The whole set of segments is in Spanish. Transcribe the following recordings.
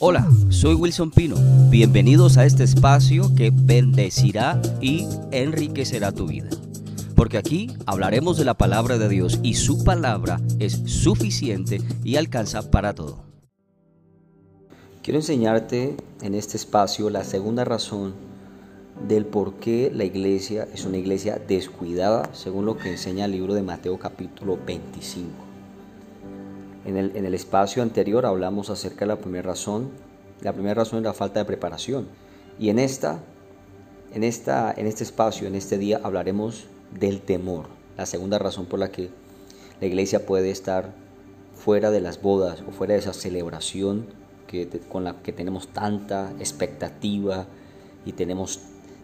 Hola, soy Wilson Pino. Bienvenidos a este espacio que bendecirá y enriquecerá tu vida. Porque aquí hablaremos de la palabra de Dios y su palabra es suficiente y alcanza para todo. Quiero enseñarte en este espacio la segunda razón del por qué la iglesia es una iglesia descuidada, según lo que enseña el libro de Mateo capítulo 25. En el, espacio anterior hablamos acerca de la primera razón. La primera razón es la falta de preparación. Y en, esta, en, esta, en este espacio, en este día, hablaremos del temor. La segunda razón por la que la iglesia puede estar fuera de las bodas o fuera de esa celebración que, con la que tenemos tanta expectativa y tenemos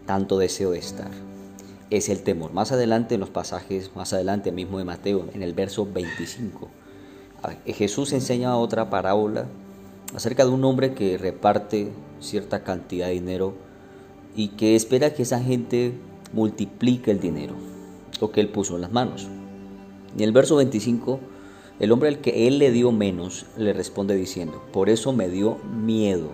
tanto deseo de estar. Es el temor. Más adelante en los pasajes, más adelante mismo de Mateo, en el verso 25 Jesús enseña otra parábola acerca de un hombre que reparte cierta cantidad de dinero y que espera que esa gente multiplique el dinero, lo que él puso en las manos. En el verso 25, el hombre al que él le dio menos le responde diciendo, por eso me dio miedo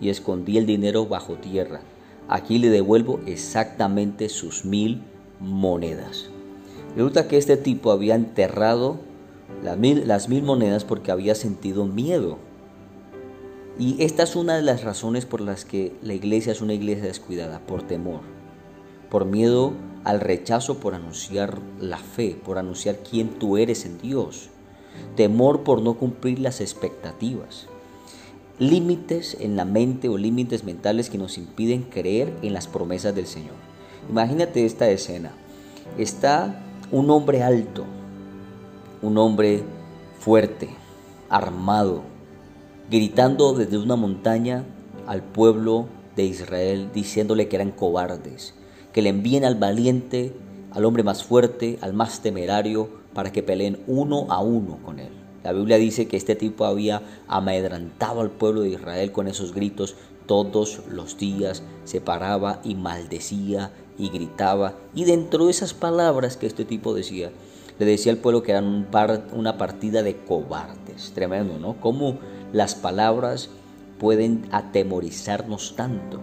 y escondí el dinero bajo tierra. Aquí le devuelvo exactamente sus mil monedas. Resulta que este tipo había enterrado las mil, monedas porque había sentido miedo. Y esta es una de las razones por las que la iglesia es una iglesia descuidada, por temor, por miedo al rechazo por anunciar la fe, por anunciar quién tú eres en Dios, temor por no cumplir las expectativas, límites en la mente o límites mentales que nos impiden creer en las promesas del Señor. Imagínate esta escena. Está un hombre alto, un hombre fuerte, armado, gritando desde una montaña al pueblo de Israel, diciéndole que eran cobardes, que le envíen al valiente, al hombre más fuerte, al más temerario, para que peleen uno a uno con él. La Biblia dice que este tipo había amedrantado al pueblo de Israel con esos gritos todos los días, se paraba y maldecía y gritaba. Y dentro de esas palabras que este tipo decía, le decía al pueblo que eran un una partida de cobardes. Tremendo, ¿no? Cómo las palabras pueden atemorizarnos tanto.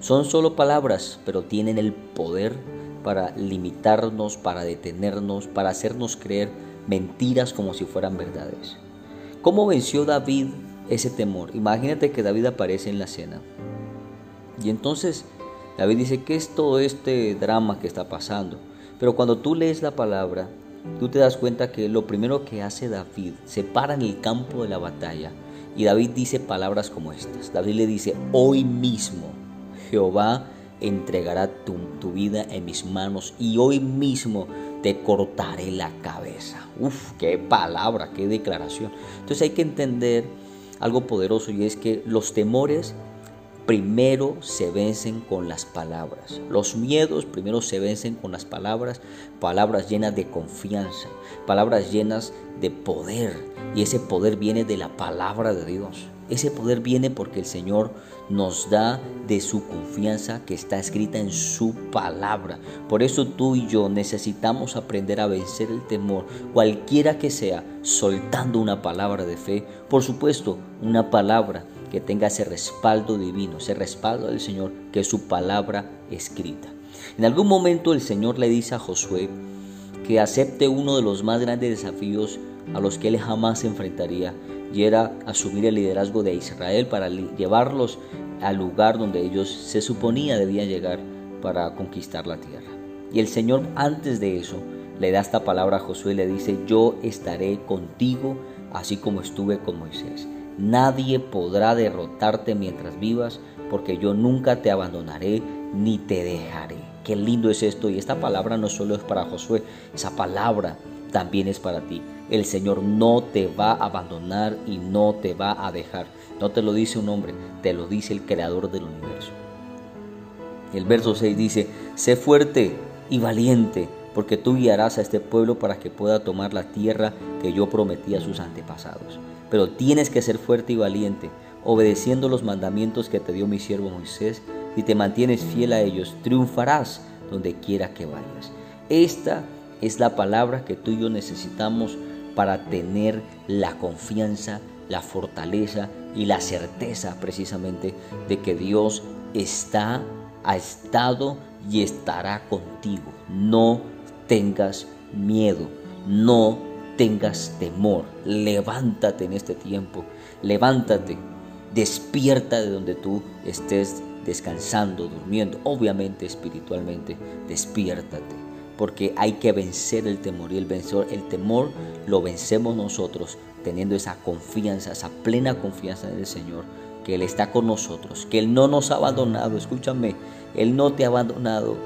Son solo palabras, pero tienen el poder para limitarnos, para detenernos, para hacernos creer mentiras como si fueran verdades. ¿Cómo venció David ese temor? Imagínate que David aparece en la cena. Y entonces David dice, ¿qué es todo este drama que está pasando? Pero cuando tú lees la palabra, tú te das cuenta que lo primero que hace David, se para en el campo de la batalla y David dice palabras como estas. David le dice, hoy mismo Jehová entregará tu, vida en mis manos y hoy mismo te cortaré la cabeza. Uf, qué palabra, qué declaración. Entonces hay que entender algo poderoso y es que los temores primero se vencen con las palabras. Los miedos primero se vencen con las palabras, palabras llenas de confianza, palabras llenas de poder. Y ese poder viene de la palabra de Dios. Ese poder viene porque el Señor nos da de su confianza que está escrita en su palabra. Por eso tú y yo necesitamos aprender a vencer el temor, cualquiera que sea, soltando una palabra de fe. Por supuesto, una palabra que tenga ese respaldo divino, ese respaldo del Señor, que es su palabra escrita. En algún momento el Señor le dice a Josué que acepte uno de los más grandes desafíos a los que él jamás se enfrentaría, y era asumir el liderazgo de Israel para llevarlos al lugar donde ellos se suponía debían llegar para conquistar la tierra. Y el Señor antes de eso le da esta palabra a Josué y le dice, yo estaré contigo así como estuve con Moisés. Nadie podrá derrotarte mientras vivas, porque yo nunca te abandonaré ni te dejaré. Qué lindo es esto. Y esta palabra no solo es para Josué, esa palabra también es para ti. El Señor no te va a abandonar y no te va a dejar. No te lo dice un hombre, te lo dice el creador del universo. El verso 6 dice, sé fuerte y valiente, porque tú guiarás a este pueblo para que pueda tomar la tierra que yo prometí a sus antepasados pero tienes que ser fuerte y valiente, obedeciendo los mandamientos que te dio mi siervo Moisés, y te mantienes fiel a ellos, triunfarás donde quiera que vayas. Esta es la palabra que tú y yo necesitamos para tener la confianza, la fortaleza y la certeza precisamente de que Dios está, ha estado y estará contigo. No tengas miedo, no tengas temor. Levántate en este tiempo, levántate, despierta de donde tú estés descansando, durmiendo, obviamente espiritualmente, despiértate, porque hay que vencer el temor y el vencedor, el temor lo vencemos nosotros teniendo esa confianza, esa plena confianza en el Señor, que Él está con nosotros, que Él no nos ha abandonado, escúchame, Él no te ha abandonado,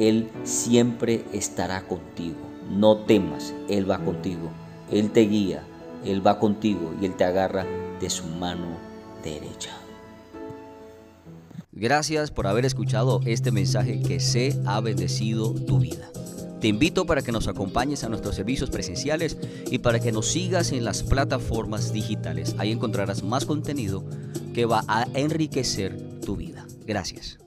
Él siempre estará contigo, no temas, Él va contigo, Él te guía, Él va contigo y Él te agarra de su mano derecha. Gracias por haber escuchado este mensaje que se ha bendecido tu vida. Te invito para que nos acompañes a nuestros servicios presenciales y para que nos sigas en las plataformas digitales. Ahí encontrarás más contenido que va a enriquecer tu vida. Gracias.